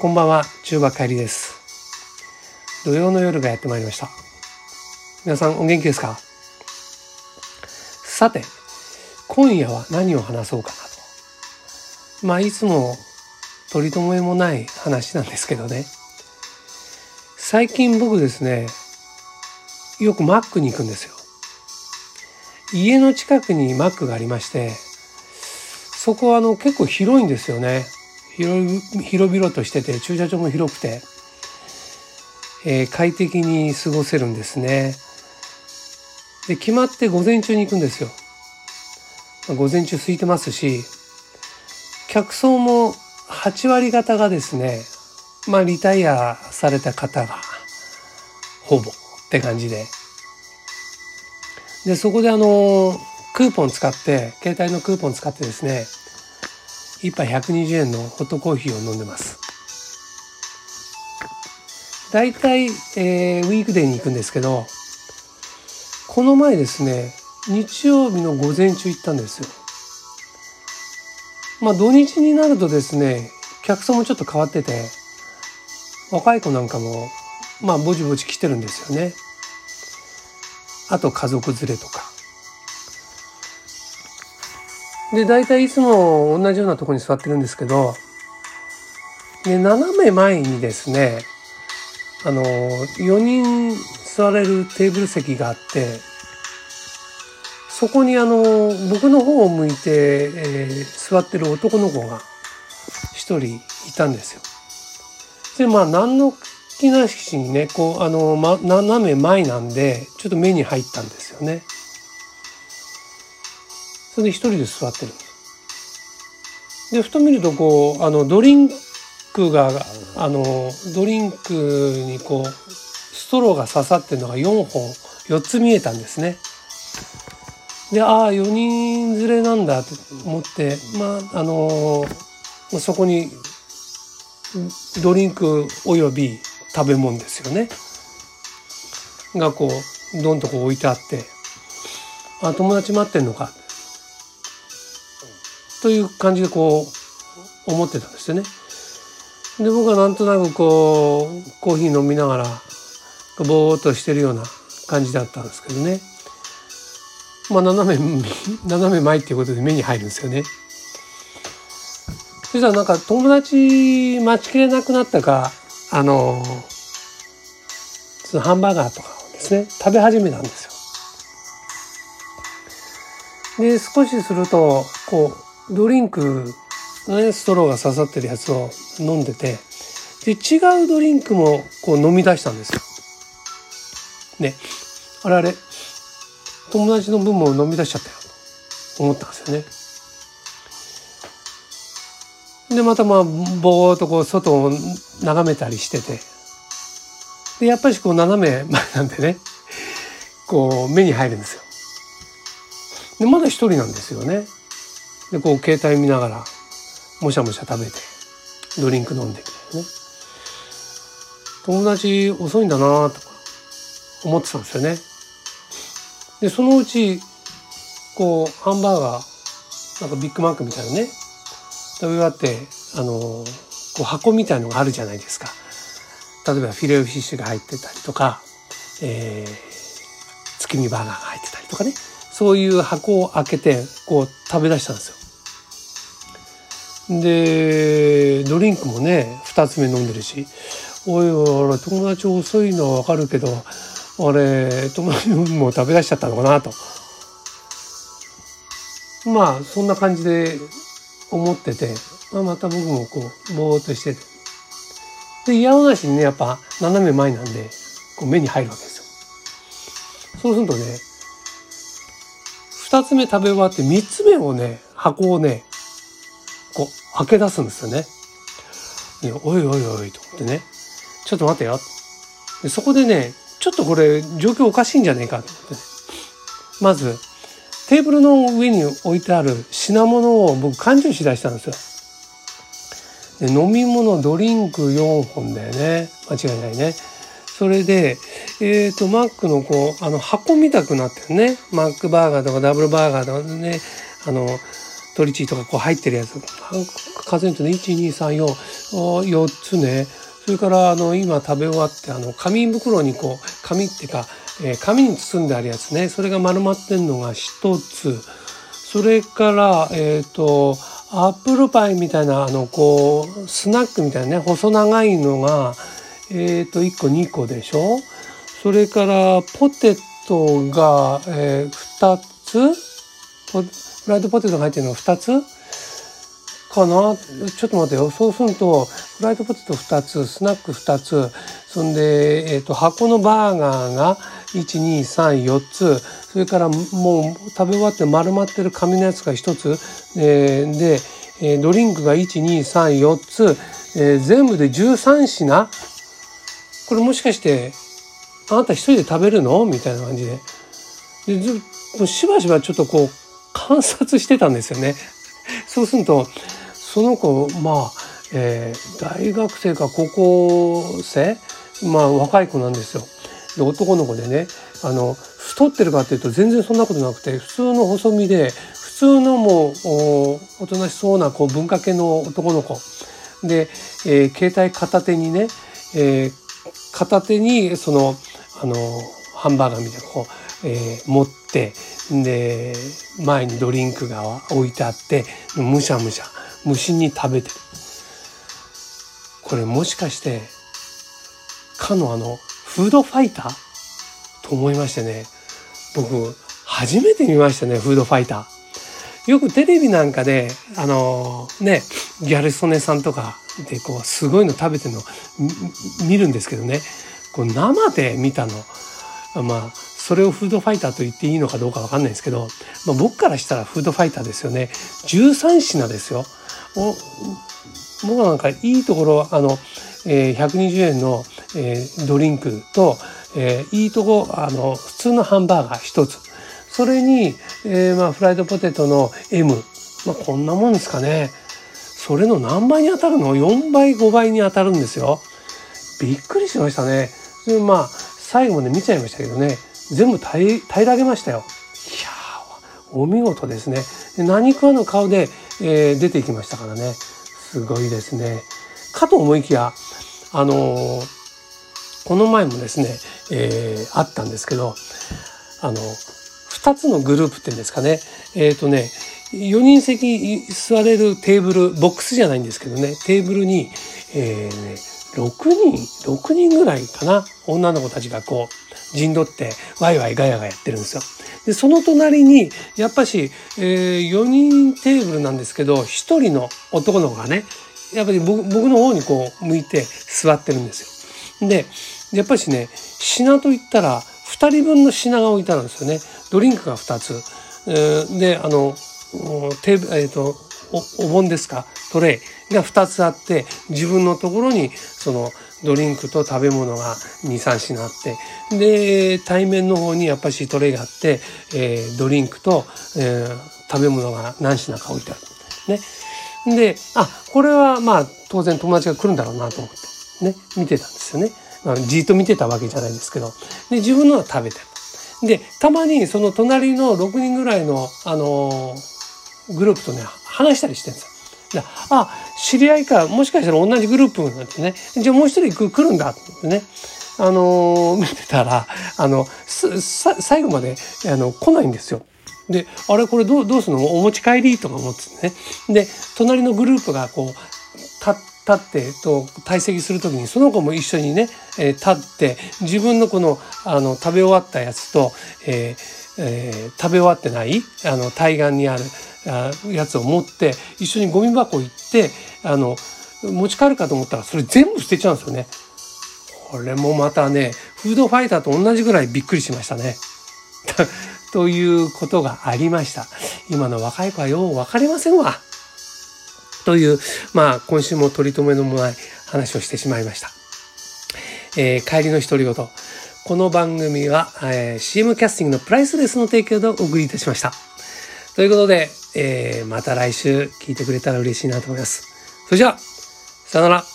こんばんは、中馬帰りです。土曜の夜がやってまいりました。皆さんお元気ですか？さて、今夜は何を話そうかなと。まあ、いつも取り留めもない話なんですけどね。最近僕ですね、よくマックに行くんですよ。家の近くにマックがありまして、そこはあの結構広いんですよね。広々としてて駐車場も広くて、えー快適に過ごせるんですね。で決まって午前中に行くんですよ。まあ午前中空いてますし客層も8割方がですねまあリタイアされた方がほぼって感じででそこであのクーポン使って携帯のクーポン使ってですね1杯120円のホットコーヒーを飲んでます。だいたい、えーウィークデーに行くんですけどこの前ですね日曜日の午前中行ったんですよ。まあ土日になるとですね客層もちょっと変わってて若い子なんかもまあぼちぼち来てるんですよね。あと家族連れとか。で大体いつも同じようなとこに座ってるんですけどで斜め前にですねあの4人座れるテーブル席があってそこにあの僕の方を向いて、えー座ってる男の子が一人いたんですよ。でまあ何の気なしにねこうあの、ま、斜め前なんでちょっと目に入ったんですよね。それで一人で座ってるんです。でふと見るとこうあのドリンクがあのドリンクにこうストローが刺さってるのが4本4つ見えたんですね。でああ4人連れなんだと思ってまああのまあそこにドリンクおよび食べ物ですよねがこうどんとこう置いてあってあ友達待ってんのか？という感じでこう思ってたんですよね。で僕はなんとなくこうコーヒー飲みながらぼーっとしてるような感じだったんですけどねまあ斜め 斜め前っていうことで目に入るんですよね。そしたらなんか友達待ちきれなくなったかあのそのハンバーガーとかをですね食べ始めたんですよ。で少しするとこうドリンクのねストローが刺さってるやつを飲んでてで違うドリンクもこう飲み出したんですよ。ねあれあれ友達の分も飲み出しちゃったよと思ったんですよね。でまたまあぼーっとこう外を眺めたりしててでやっぱりこう斜め前なんでねこう目に入るんですよ。でまだ一人なんですよね。でこう携帯見ながらもしゃもしゃ食べてドリンク飲んでみたいなね。友達遅いんだなとか思ってたんですよね。でそのうちこうハンバーガーなんかビッグマックみたいなね食べ終わってあのこう箱みたいのがあるじゃないですか。例えばフィレオフィッシュが入ってたりとか、えー、月見バーガーが入ってたりとかね。そういう箱を開けてこう食べ出したんですよ。でドリンクもね2つ目飲んでるし。おいおい友達遅いのは分かるけどあれ友達も食べ出しちゃったのかなと。まあそんな感じで思ってて、まあ、また僕もこうぼーっとしてて。で嫌なしにねやっぱ斜め前なんでこう目に入るわけですよ。そうするとね2つ目食べ終わって3つ目をね箱をねこう開け出すんですよね。おいおいおいと思ってね。ちょっと待てよ。でそこでねちょっとこれ状況おかしいんじゃねえかと思ってね。まずテーブルの上に置いてある品物を僕勘定しだしたんですよ。で飲み物ドリンク4本だよね。間違いないね。それでえっ、とマックのこうあの箱見たくなってるね。マックバーガーとかダブルバーガーとかねあのトリチーとかこう入ってるやつ。数えるとね1234 4つね。それからあの今食べ終わってあの紙袋にこう紙ってか、えー、紙に包んであるやつね。それが丸まってんのが1つ。それからえっ、ー、とアップルパイみたいなあのこうスナックみたいなね細長いのがえっ、ー、と1個2個でしょ？それからポテトが、えー、2つ？フライドポテトが入ってるのが2つ？かな？ちょっと待ってよ。そうするとフライドポテト2つスナック2つ。そんで、えーと、箱のバーガーが1234つ。それからもう食べ終わって丸まってる紙のやつが1つ、えー、で、えー、ドリンクが1234つ、えー、全部で13品。これもしかしてあなた一人で食べるの？みたいな感じででずしばしばちょっとこう観察してたんですよね。そうするとその子まあ、えー、大学生か高校生？まあ若い子なんですよ。で男の子でねあの太ってるかっていうと全然そんなことなくて普通の細身で普通のもうおとなしそうなこう文化系の男の子で、えー、携帯片手にね、えー、片手にそのあのハンバーガーみたいなこう、えー、持ってで前にドリンクが置いてあってむしゃむしゃ無心に食べてる。これもしかしてかのあのフードファイター？と思いましてね。僕初めて見ましたねフードファイター。よくテレビなんかであのねギャル曽根さんとかでこうすごいの食べてるの見るんですけどね。こう生で見たの。まあそれをフードファイターと言っていいのかどうかわかんないですけど、まあ、僕からしたらフードファイターですよね。13品ですよ。お僕なんかいいところあの、えー、120円の、えー、ドリンクと、えー、いいとこあの普通のハンバーガー1つ。それに、えーまあ、フライドポテトの M、まあ、こんなもんですかね。それの何倍に当たるの ?4 倍5倍に当たるんですよ。びっくりしましたね。でまあ最後まで見ちゃいましたけどね。全部平らげましたよ。いやお見事ですね。何かの顔でえー、出ていきましたからね。すごいですね。かと思いきやあのー、この前もですね、えー、あったんですけどあの2つのグループっていうんですかねえっ、ー、とね4人席座れるテーブルボックスじゃないんですけどねテーブルに、えーね、6人6人ぐらいかな女の子たちがこう陣取ってワイワイガヤガヤやってるんですよ。で、その隣に、やっぱし、えー、4人テーブルなんですけど、1人の男の子がね、やっぱり僕僕の方にこう向いて座ってるんですよ。で、やっぱしね、品といったら、2人分の品が置いてあるんですよね。ドリンクが2つ。で、あの、テ、えっ、ー、とお、お盆ですか？トレイが2つあって、自分のところに、その、ドリンクと食べ物が23品あってで対面の方にやっぱしトレイがあって、えー、ドリンクと、えー、食べ物が何品か置いてある。ね。であこれはまあ当然友達が来るんだろうなと思ってね見てたんですよね。まあ、じっと見てたわけじゃないですけどで自分のは食べてる。でたまにその隣の6人ぐらいの、あのー、グループとね話したりしてるんですよ。あ、知り合いか、もしかしたら同じグループなんですね。じゃあもう一人来るんだってね。あのー、見てたら、あの、最後まで、あの、来ないんですよ。で、あれこれどうどうするの？お持ち帰り？とか思ってね。で、隣のグループがこう、立ってと退席する時にその子も一緒にね、えー、立って自分のこのあの食べ終わったやつと、えーえー、食べ終わってないあの対岸にあるあやつを持って一緒にゴミ箱行ってあの持ち帰るかと思ったらそれ全部捨てちゃうんですよね。これもまたねフードファイターと同じぐらいびっくりしましたね。ということがありました。今の若い子はよう分かりませんわ。という、まあ今週も取り留めのもない話をしてしまいました。えー、帰りの独り言。この番組は、えー、CM キャスティングのプライスレスの提供でお送りいたしました。ということで、えー、また来週聞いてくれたら嬉しいなと思います。それじゃあ、さよなら。